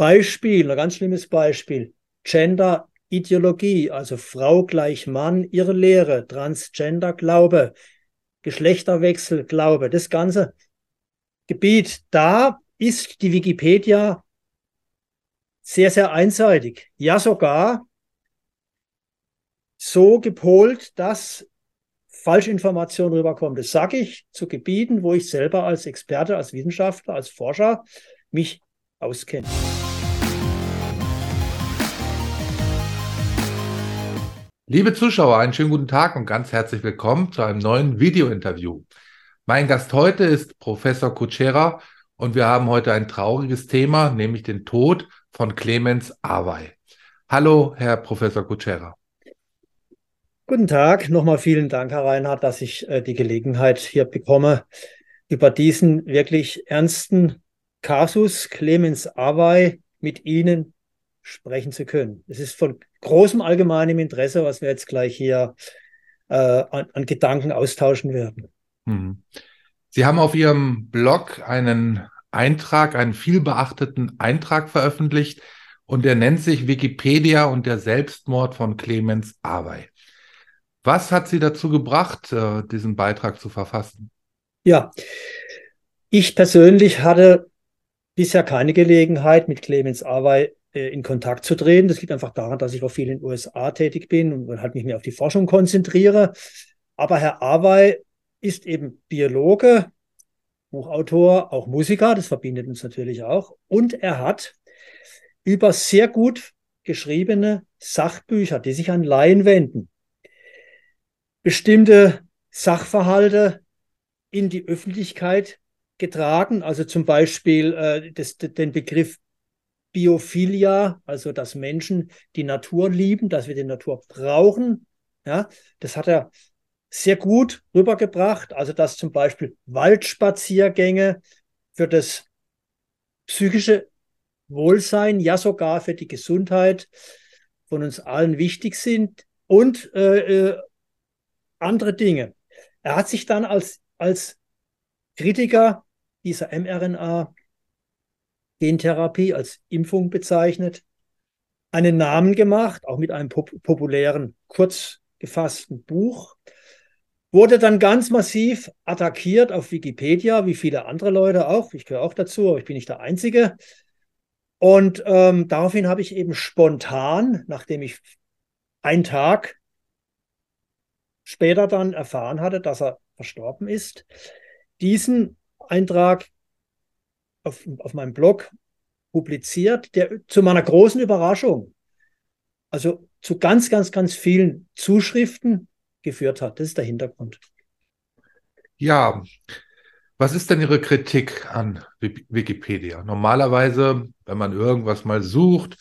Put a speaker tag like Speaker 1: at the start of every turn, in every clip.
Speaker 1: Beispiel, ein ganz schlimmes Beispiel. Gender-Ideologie, also Frau gleich Mann, ihre Lehre, Transgender-Glaube, Geschlechterwechsel-Glaube, das ganze Gebiet, da ist die Wikipedia sehr, sehr einseitig. Ja, sogar so gepolt, dass Falschinformationen rüberkommen. Das sage ich zu Gebieten, wo ich selber als Experte, als Wissenschaftler, als Forscher mich auskenne.
Speaker 2: Liebe Zuschauer, einen schönen guten Tag und ganz herzlich willkommen zu einem neuen Video-Interview. Mein Gast heute ist Professor Kutschera und wir haben heute ein trauriges Thema, nämlich den Tod von Clemens Awey. Hallo, Herr Professor Kutschera.
Speaker 1: Guten Tag, nochmal vielen Dank, Herr Reinhardt, dass ich äh, die Gelegenheit hier bekomme, über diesen wirklich ernsten Kasus Clemens Awey mit Ihnen sprechen zu können. Es ist von großem allgemeinem Interesse, was wir jetzt gleich hier äh, an, an, Gedanken austauschen werden.
Speaker 2: Hm. Sie haben auf Ihrem Blog einen Eintrag, einen vielbeachteten Eintrag veröffentlicht und der nennt sich Wikipedia und der Selbstmord von Clemens Awey. Was hat Sie dazu gebracht, äh, diesen Beitrag zu verfassen?
Speaker 1: Ja, ich persönlich hatte bisher keine Gelegenheit, mit Clemens Awey äh, in Kontakt zu treten. Das liegt einfach daran, dass ich auch viel in den USA tätig bin und halt mich mehr auf die Forschung konzentriere. Aber Herr Awey ist eben Biologe, Buchautor, auch Musiker, das verbindet uns natürlich auch. Und er hat über sehr gut geschriebene Sachbücher, die sich an Laien wenden, bestimmte Sachverhalte in die Öffentlichkeit getragen, also zum Beispiel äh, das, den Begriff Biophilia, also dass Menschen die Natur lieben, dass wir die Natur brauchen. Ja, das hat er sehr gut rübergebracht. Also dass zum Beispiel Waldspaziergänge für das psychische Wohlsein, ja sogar für die Gesundheit von uns allen wichtig sind und äh, äh andere Dinge. Er hat sich dann als, als Kritiker dieser mRNA-Gentherapie, als Impfung bezeichnet, einen Namen gemacht, auch mit einem pop populären, kurz gefassten Buch, wurde dann ganz massiv attackiert auf Wikipedia, wie viele andere Leute auch. Ich gehöre auch dazu, aber ich bin nicht der Einzige. Und ähm, daraufhin habe ich eben spontan, nachdem ich einen Tag später dann erfahren hatte, dass er verstorben ist, diesen Eintrag auf, auf meinem Blog publiziert, der zu meiner großen Überraschung, also zu ganz, ganz, ganz vielen Zuschriften geführt hat. Das ist der Hintergrund.
Speaker 2: Ja, was ist denn Ihre Kritik an Wikipedia? Normalerweise, wenn man irgendwas mal sucht,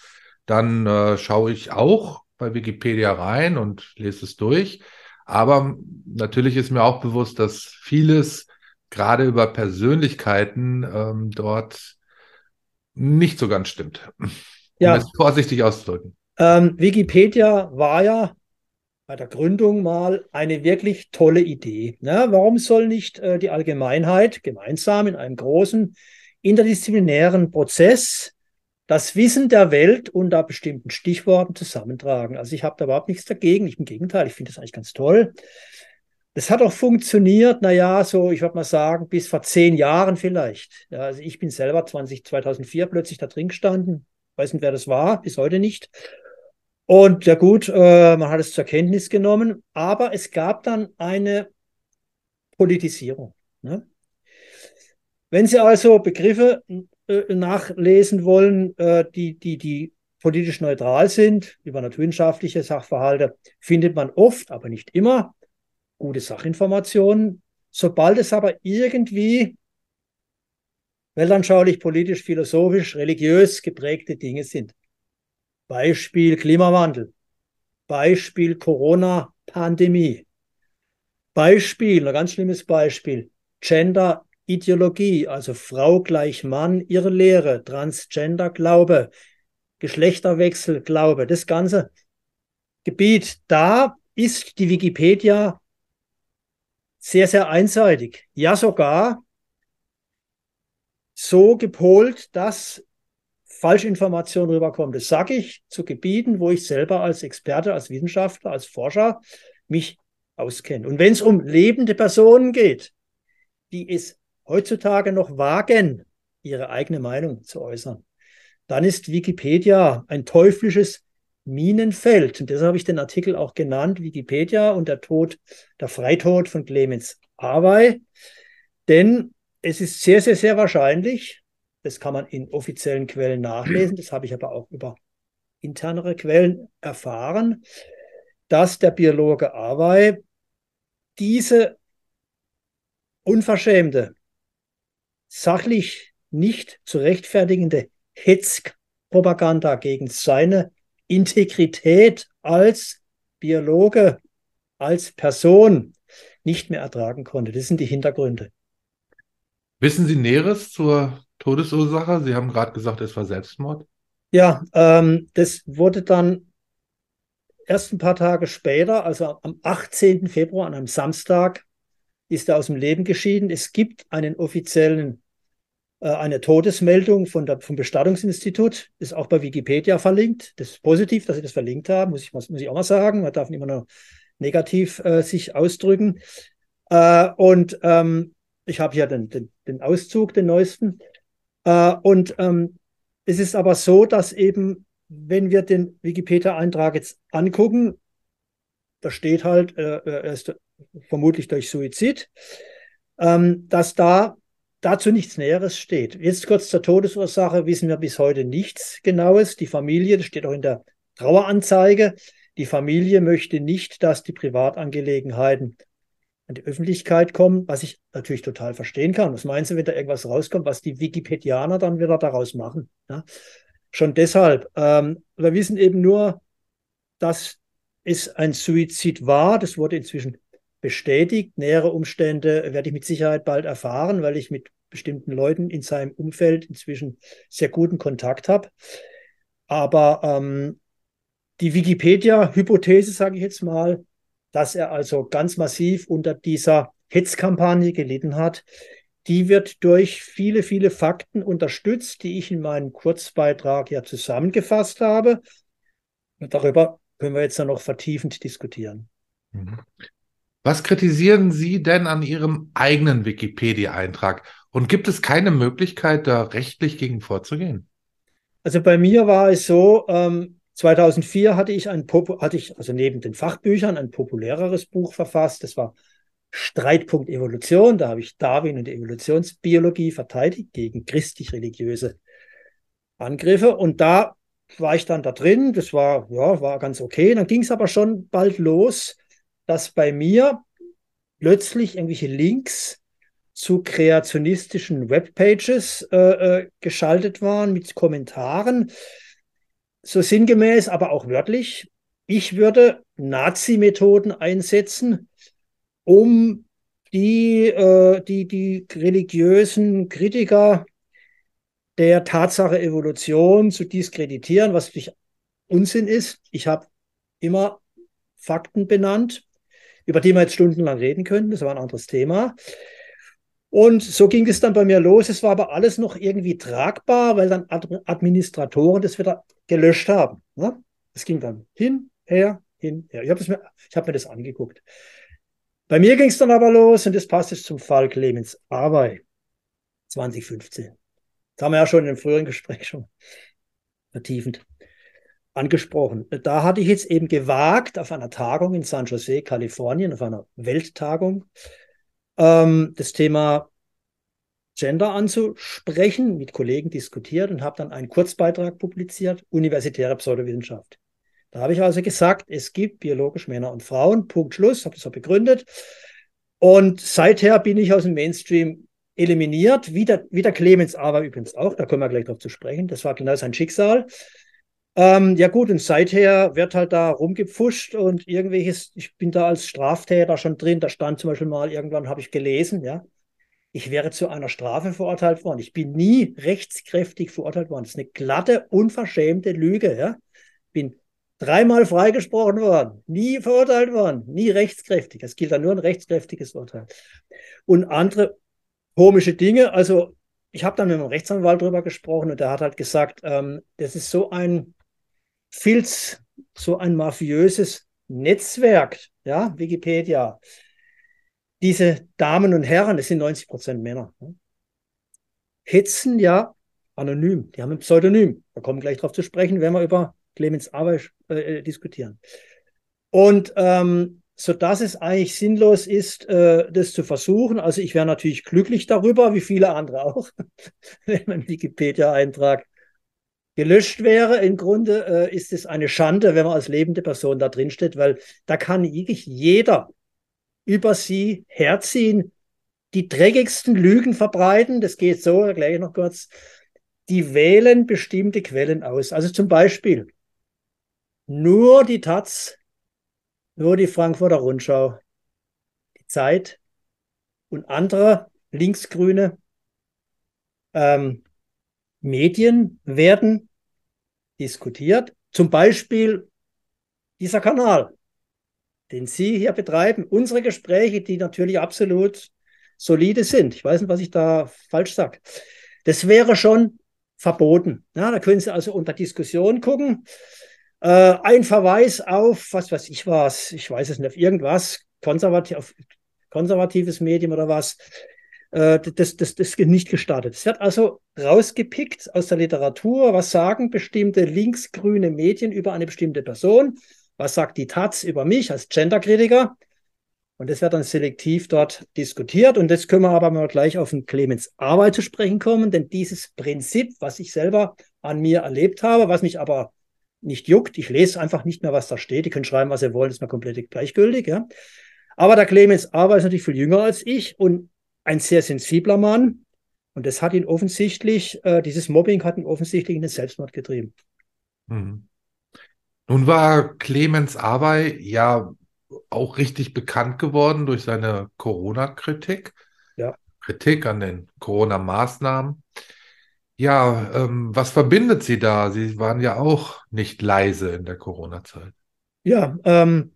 Speaker 2: dann äh, schaue ich auch bei Wikipedia rein und lese es durch. Aber natürlich ist mir auch bewusst, dass vieles gerade über Persönlichkeiten ähm, dort nicht so ganz stimmt. Um ja. es vorsichtig auszudrücken.
Speaker 1: Ähm, Wikipedia war ja bei der Gründung mal eine wirklich tolle Idee. Ja, warum soll nicht äh, die Allgemeinheit gemeinsam in einem großen interdisziplinären Prozess das Wissen der Welt unter bestimmten Stichworten zusammentragen. Also ich habe da überhaupt nichts dagegen. Ich, Im Gegenteil, ich finde das eigentlich ganz toll. Das hat auch funktioniert, naja, so, ich würde mal sagen, bis vor zehn Jahren vielleicht. Ja, also ich bin selber 20, 2004 plötzlich da drin gestanden. Weiß nicht, wer das war, bis heute nicht. Und ja gut, äh, man hat es zur Kenntnis genommen, aber es gab dann eine Politisierung. Ne? Wenn Sie also Begriffe äh, nachlesen wollen, äh, die, die, die politisch neutral sind, über naturwissenschaftliche Sachverhalte, findet man oft, aber nicht immer, gute Sachinformationen. Sobald es aber irgendwie weltanschaulich, politisch, philosophisch, religiös geprägte Dinge sind. Beispiel Klimawandel, Beispiel Corona-Pandemie, Beispiel, ein ganz schlimmes Beispiel, Gender Ideologie, also Frau gleich Mann, ihre Lehre, Transgender Glaube, Geschlechterwechsel Glaube, das ganze Gebiet, da ist die Wikipedia sehr, sehr einseitig. Ja, sogar so gepolt, dass Falschinformation rüberkommt. Das sage ich zu Gebieten, wo ich selber als Experte, als Wissenschaftler, als Forscher mich auskenne. Und wenn es um lebende Personen geht, die es heutzutage noch wagen, ihre eigene Meinung zu äußern, dann ist Wikipedia ein teuflisches Minenfeld. Und deshalb habe ich den Artikel auch genannt, Wikipedia und der Tod, der Freitod von Clemens Awey. Denn es ist sehr, sehr, sehr wahrscheinlich, das kann man in offiziellen Quellen nachlesen, das habe ich aber auch über internere Quellen erfahren, dass der Biologe Awey diese unverschämte, sachlich nicht zu rechtfertigende Hetzpropaganda gegen seine Integrität als Biologe, als Person nicht mehr ertragen konnte. Das sind die Hintergründe.
Speaker 2: Wissen Sie Näheres zur Todesursache? Sie haben gerade gesagt, es war Selbstmord.
Speaker 1: Ja, ähm, das wurde dann erst ein paar Tage später, also am 18. Februar, an einem Samstag, ist er aus dem Leben geschieden. Es gibt einen offiziellen, eine Todesmeldung von der, vom Bestattungsinstitut, ist auch bei Wikipedia verlinkt. Das ist positiv, dass sie das verlinkt haben, muss ich, muss ich auch mal sagen. Man darf nicht immer nur negativ äh, sich ausdrücken. Äh, und ähm, ich habe hier den, den, den, Auszug, den neuesten. Äh, und ähm, es ist aber so, dass eben, wenn wir den Wikipedia-Eintrag jetzt angucken, da steht halt, äh, äh, er ist vermutlich durch Suizid, ähm, dass da dazu nichts Näheres steht. Jetzt kurz zur Todesursache wissen wir bis heute nichts Genaues. Die Familie, das steht auch in der Traueranzeige, die Familie möchte nicht, dass die Privatangelegenheiten an die Öffentlichkeit kommen, was ich natürlich total verstehen kann. Was meinst du, wenn da irgendwas rauskommt, was die Wikipedianer dann wieder daraus machen? Ja? Schon deshalb. Ähm, wir wissen eben nur, dass es ein Suizid war. Das wurde inzwischen bestätigt. Nähere Umstände werde ich mit Sicherheit bald erfahren, weil ich mit bestimmten Leuten in seinem Umfeld inzwischen sehr guten Kontakt habe. Aber ähm, die Wikipedia-Hypothese, sage ich jetzt mal, dass er also ganz massiv unter dieser Hetzkampagne gelitten hat, die wird durch viele, viele Fakten unterstützt, die ich in meinem Kurzbeitrag ja zusammengefasst habe. Und darüber können wir jetzt dann noch vertiefend diskutieren.
Speaker 2: Was kritisieren Sie denn an Ihrem eigenen Wikipedia-Eintrag? Und gibt es keine Möglichkeit, da rechtlich gegen vorzugehen?
Speaker 1: Also bei mir war es so, ähm, 2004 hatte ich ein, hatte ich also neben den Fachbüchern ein populäreres Buch verfasst. Das war Streitpunkt Evolution. Da habe ich Darwin und die Evolutionsbiologie verteidigt gegen christlich-religiöse Angriffe. Und da war ich dann da drin. Das war, ja, war ganz okay. Dann ging es aber schon bald los, dass bei mir plötzlich irgendwelche Links zu kreationistischen Webpages äh, äh, geschaltet waren mit Kommentaren. So sinngemäß, aber auch wörtlich, ich würde Nazi-Methoden einsetzen, um die, äh, die, die religiösen Kritiker der Tatsache Evolution zu diskreditieren, was natürlich Unsinn ist. Ich habe immer Fakten benannt, über die wir jetzt stundenlang reden können. Das war ein anderes Thema. Und so ging es dann bei mir los. Es war aber alles noch irgendwie tragbar, weil dann Administratoren das wieder gelöscht haben. Ne? Es ging dann hin, her, hin, her. Ich habe mir, hab mir das angeguckt. Bei mir ging es dann aber los und das passt jetzt zum Fall Clemens Arbeit 2015. Das haben wir ja schon in einem früheren Gespräch schon vertiefend angesprochen. Da hatte ich jetzt eben gewagt, auf einer Tagung in San Jose, Kalifornien, auf einer Welttagung, ähm, das Thema Gender anzusprechen, mit Kollegen diskutiert und habe dann einen Kurzbeitrag publiziert, Universitäre Pseudowissenschaft. Da habe ich also gesagt, es gibt biologisch Männer und Frauen, Punkt Schluss, habe das so begründet. Und seither bin ich aus dem Mainstream eliminiert, wie der, wie der Clemens aber übrigens auch, da kommen wir gleich noch zu sprechen, das war genau sein Schicksal. Ähm, ja gut, und seither wird halt da rumgepfuscht und irgendwelches, ich bin da als Straftäter schon drin, da stand zum Beispiel mal, irgendwann habe ich gelesen, ja, ich wäre zu einer Strafe verurteilt worden. Ich bin nie rechtskräftig verurteilt worden. Das ist eine glatte, unverschämte Lüge, ja. Bin dreimal freigesprochen worden, nie verurteilt worden, nie rechtskräftig. Es gilt dann nur ein rechtskräftiges Urteil. Und andere komische Dinge, also ich habe dann mit einem Rechtsanwalt drüber gesprochen und der hat halt gesagt, ähm, das ist so ein Filz, so ein mafiöses Netzwerk, ja, Wikipedia. Diese Damen und Herren, das sind 90 Prozent Männer, ne? hetzen ja anonym. Die haben ein Pseudonym. Da kommen gleich drauf zu sprechen, wenn wir über Clemens Arbeit äh, diskutieren. Und ähm, so dass es eigentlich sinnlos ist, äh, das zu versuchen. Also ich wäre natürlich glücklich darüber, wie viele andere auch, wenn mein Wikipedia-Eintrag gelöscht wäre. Im Grunde äh, ist es eine Schande, wenn man als lebende Person da drin steht, weil da kann wirklich jeder über sie herziehen, die dreckigsten Lügen verbreiten. Das geht so, erkläre ich noch kurz. Die wählen bestimmte Quellen aus. Also zum Beispiel nur die Taz nur die Frankfurter Rundschau, die Zeit und andere linksgrüne ähm, Medien werden diskutiert. Zum Beispiel dieser Kanal, den Sie hier betreiben, unsere Gespräche, die natürlich absolut solide sind. Ich weiß nicht, was ich da falsch sage. Das wäre schon verboten. Ja, da können Sie also unter Diskussion gucken. Äh, ein Verweis auf, was weiß ich was, ich weiß es nicht, auf irgendwas, konservativ, auf konservatives Medium oder was, äh, das, das, das ist nicht gestartet. Es wird also rausgepickt aus der Literatur, was sagen bestimmte linksgrüne Medien über eine bestimmte Person, was sagt die Taz über mich als Genderkritiker. Und das wird dann selektiv dort diskutiert. Und jetzt können wir aber mal gleich auf den Clemens Arbeit zu sprechen kommen, denn dieses Prinzip, was ich selber an mir erlebt habe, was mich aber nicht juckt. Ich lese einfach nicht mehr, was da steht. Die können schreiben, was sie wollen, ist mir komplett gleichgültig. Ja. Aber der Clemens Aber ist natürlich viel jünger als ich und ein sehr sensibler Mann. Und das hat ihn offensichtlich, äh, dieses Mobbing hat ihn offensichtlich in den Selbstmord getrieben.
Speaker 2: Mhm. Nun war Clemens Arbey ja auch richtig bekannt geworden durch seine Corona-Kritik.
Speaker 1: Ja.
Speaker 2: Kritik an den Corona-Maßnahmen. Ja, ähm, was verbindet Sie da? Sie waren ja auch nicht leise in der Corona-Zeit.
Speaker 1: Ja, ähm,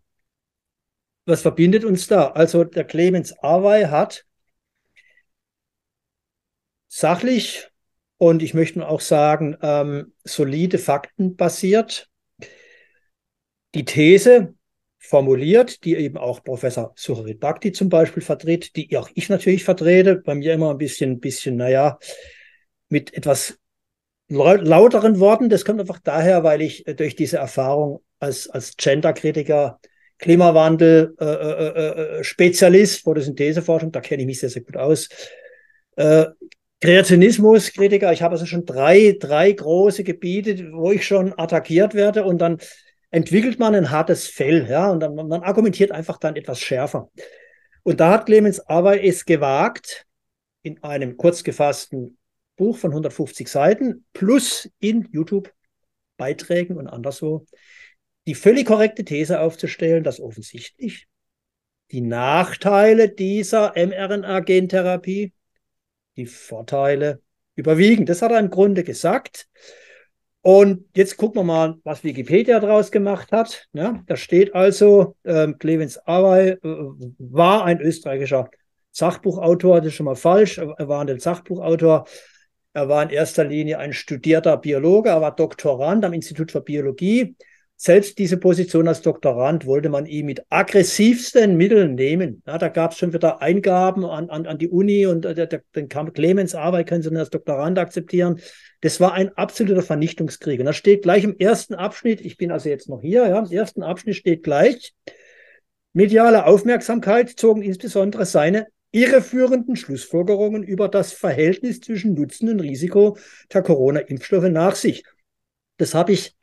Speaker 1: was verbindet uns da? Also der Clemens Awey hat sachlich und ich möchte auch sagen, ähm, solide Fakten basiert die These formuliert, die eben auch Professor Suharit Bhakti zum Beispiel vertritt, die auch ich natürlich vertrete, bei mir immer ein bisschen, bisschen, naja, mit etwas lauteren Worten. Das kommt einfach daher, weil ich äh, durch diese Erfahrung als, als Gender-Kritiker, Klimawandel, äh, äh, äh, äh Spezialist, Photosyntheseforschung, da kenne ich mich sehr, sehr gut aus. Äh, Kreationismus-Kritiker, ich habe also schon drei, drei große Gebiete, wo ich schon attackiert werde. Und dann entwickelt man ein hartes Fell, ja, und dann, man argumentiert einfach dann etwas schärfer. Und da hat Clemens aber es gewagt, in einem kurz gefassten Buch von 150 Seiten plus in YouTube-Beiträgen und anderswo die völlig korrekte These aufzustellen, dass offensichtlich die Nachteile dieser mRNA-Gentherapie die Vorteile überwiegen. Das hat er im Grunde gesagt. Und jetzt gucken wir mal, was Wikipedia daraus gemacht hat. Ja, da steht also, ähm, Clemens Awey äh, war ein österreichischer Sachbuchautor, das ist schon mal falsch, er war ein Sachbuchautor er war in erster Linie ein studierter Biologe, er war Doktorand am Institut für Biologie. Selbst diese Position als Doktorand wollte man ihm mit aggressivsten Mitteln nehmen. Ja, da gab es schon wieder Eingaben an, an, an die Uni und äh, den kam Clemens Arbeit können Sie als Doktorand akzeptieren. Das war ein absoluter Vernichtungskrieg. Und da steht gleich im ersten Abschnitt, ich bin also jetzt noch hier, ja, im ersten Abschnitt steht gleich, mediale Aufmerksamkeit zogen insbesondere seine irreführenden Schlussfolgerungen über das Verhältnis zwischen Nutzen und Risiko der Corona-Impfstoffe nach sich. Das habe ich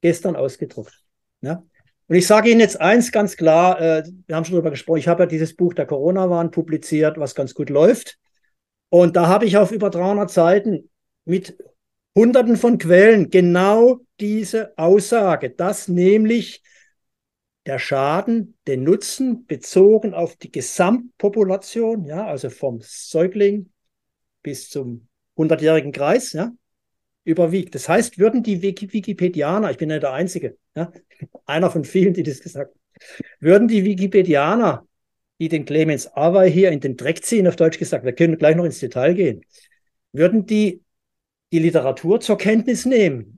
Speaker 1: gestern ausgedruckt. Ja? Und ich sage Ihnen jetzt eins ganz klar, äh, wir haben schon darüber gesprochen, ich habe ja dieses Buch der Corona-Warn publiziert, was ganz gut läuft. Und da habe ich auf über 300 Seiten mit Hunderten von Quellen genau diese Aussage, dass nämlich der Schaden, den Nutzen bezogen auf die Gesamtpopulation, ja, also vom Säugling bis zum 100-jährigen Kreis, ja, überwiegt. Das heißt, würden die Wikipedianer, ich bin ja der Einzige, ja, einer von vielen, die das gesagt haben, würden die Wikipedianer, die den Clemens Awey hier in den Dreck ziehen, auf Deutsch gesagt, wir können gleich noch ins Detail gehen, würden die die Literatur zur Kenntnis nehmen,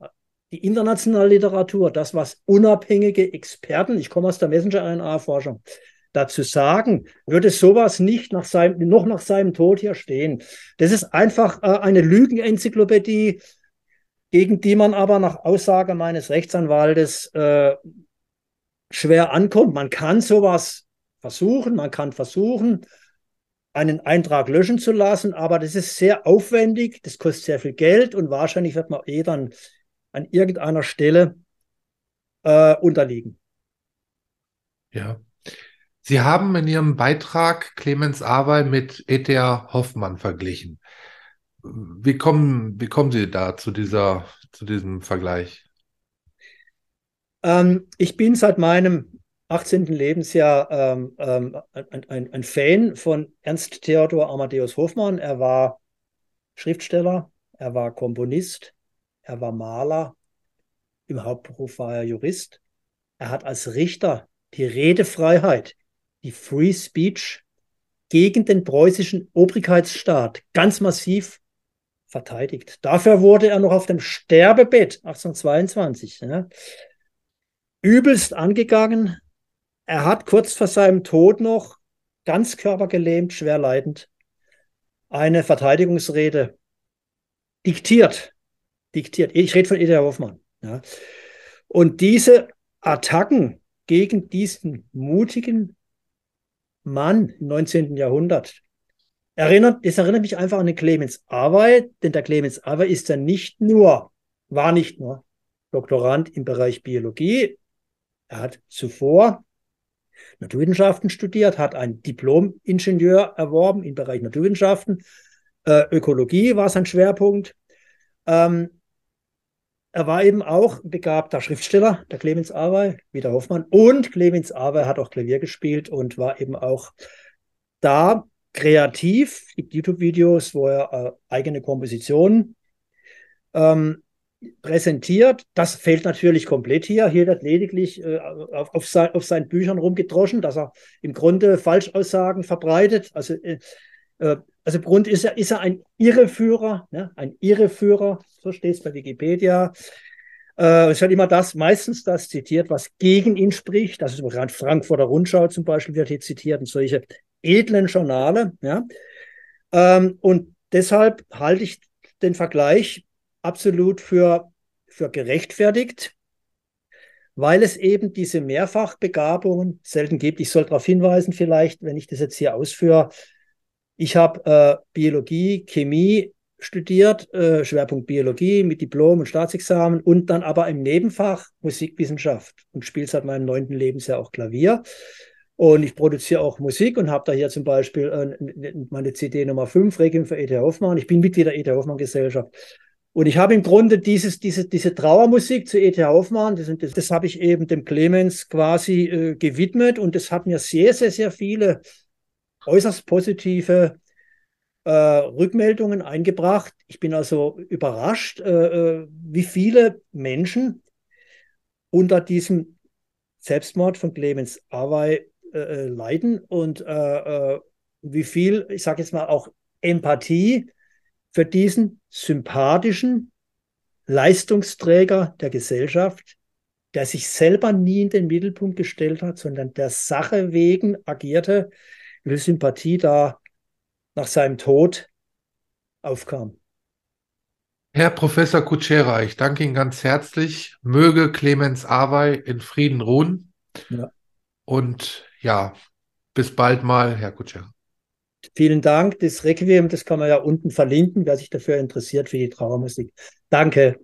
Speaker 1: die internationale Literatur, das, was unabhängige Experten, ich komme aus der Messenger-RNA-Forschung, dazu sagen, würde sowas nicht nach seinem, noch nach seinem Tod hier stehen. Das ist einfach äh, eine Lügenenzyklopädie, gegen die man aber nach Aussage meines Rechtsanwaltes äh, schwer ankommt. Man kann sowas versuchen, man kann versuchen, einen Eintrag löschen zu lassen, aber das ist sehr aufwendig, das kostet sehr viel Geld und wahrscheinlich wird man eh dann an irgendeiner Stelle äh, unterliegen.
Speaker 2: Ja. Sie haben in Ihrem Beitrag Clemens Awey mit E.T.A. Hoffmann verglichen. Wie kommen, wie kommen Sie da zu, dieser, zu diesem Vergleich?
Speaker 1: Ähm, ich bin seit meinem 18. Lebensjahr ähm, ähm, ein, ein, ein, Fan von Ernst Theodor Amadeus Hofmann. Er war Schriftsteller, er war Komponist, er war Maler, im Hauptberuf war er Jurist. Er hat als Richter die Redefreiheit, die Free Speech gegen den preußischen Obrigkeitsstaat ganz massiv verteidigt. Dafür wurde er noch auf dem Sterbebett 1822 ja, übelst angegangen. Er hat kurz vor seinem Tod noch ganz körpergelähmt, schwer leidend, eine Verteidigungsrede diktiert. Diktiert. Ich rede von Eder Hoffmann. Ja. Und diese Attacken gegen diesen mutigen Mann im 19. Jahrhundert, erinnert, es erinnert mich einfach an den Clemens Awey, denn der Clemens Awey ist ja nicht nur, war nicht nur Doktorand im Bereich Biologie, er hat zuvor Naturwissenschaften studiert, hat ein Diplom-Ingenieur erworben im Bereich Naturwissenschaften, äh, Ökologie war sein Schwerpunkt. Ähm, er war eben auch begabter Schriftsteller, der Clemens Awey, wie der Hoffmann. Und Clemens Awey hat auch Klavier gespielt und war eben auch da kreativ. Es gibt YouTube-Videos, wo er äh, eigene Kompositionen ähm, präsentiert. Das fehlt natürlich komplett hier. Hier wird lediglich äh, auf, auf, sein, auf, seinen Büchern rumgedroschen, dass er im Grunde Falschaussagen verbreitet. Also, äh, äh also im ist er, ist er ein Irreführer, ne? ein Irreführer, so steht es bei Wikipedia. Äh, es wird immer das, meistens das zitiert, was gegen ihn spricht. Das ist gerade Frankfurter Rundschau zum Beispiel wird hier zitiert und solche edlen Journale. Ja? Ähm, und deshalb halte ich den Vergleich absolut für, für gerechtfertigt, weil es eben diese Mehrfachbegabungen selten gibt. Ich soll darauf hinweisen, vielleicht, wenn ich das jetzt hier ausführe. Ich habe äh, Biologie, Chemie studiert, äh, Schwerpunkt Biologie mit Diplom und Staatsexamen und dann aber im Nebenfach Musikwissenschaft und spiele seit meinem neunten Lebensjahr auch Klavier. Und ich produziere auch Musik und habe da hier zum Beispiel äh, meine CD Nummer 5, Requiem für E.T. Hoffmann. Ich bin Mitglied der E.T. Hoffmann Gesellschaft. Und ich habe im Grunde dieses, diese, diese Trauermusik zu E.T. Hoffmann, das, das, das habe ich eben dem Clemens quasi äh, gewidmet und das hat mir sehr, sehr, sehr viele äußerst positive äh, Rückmeldungen eingebracht. Ich bin also überrascht, äh, äh wie viele Menschen unter diesem Selbstmord von Clemens Awey äh, äh, leiden und wie viel, ich sage jetzt mal auch Empathie für diesen sympathischen Leistungsträger der Gesellschaft, der sich selber nie in den Mittelpunkt gestellt hat, sondern der Sache wegen agierte, wie Sympathie da nach seinem Tod aufkam.
Speaker 2: Herr Professor Kutschera, ich danke Ihnen ganz herzlich. Möge Clemens Awey in Frieden ruhen. Ja. Und ja, bis bald mal, Herr Kutschera.
Speaker 1: Vielen Dank. Das Requiem, das kann man ja unten verlinken, wer sich dafür interessiert für die Trauermusik. Danke.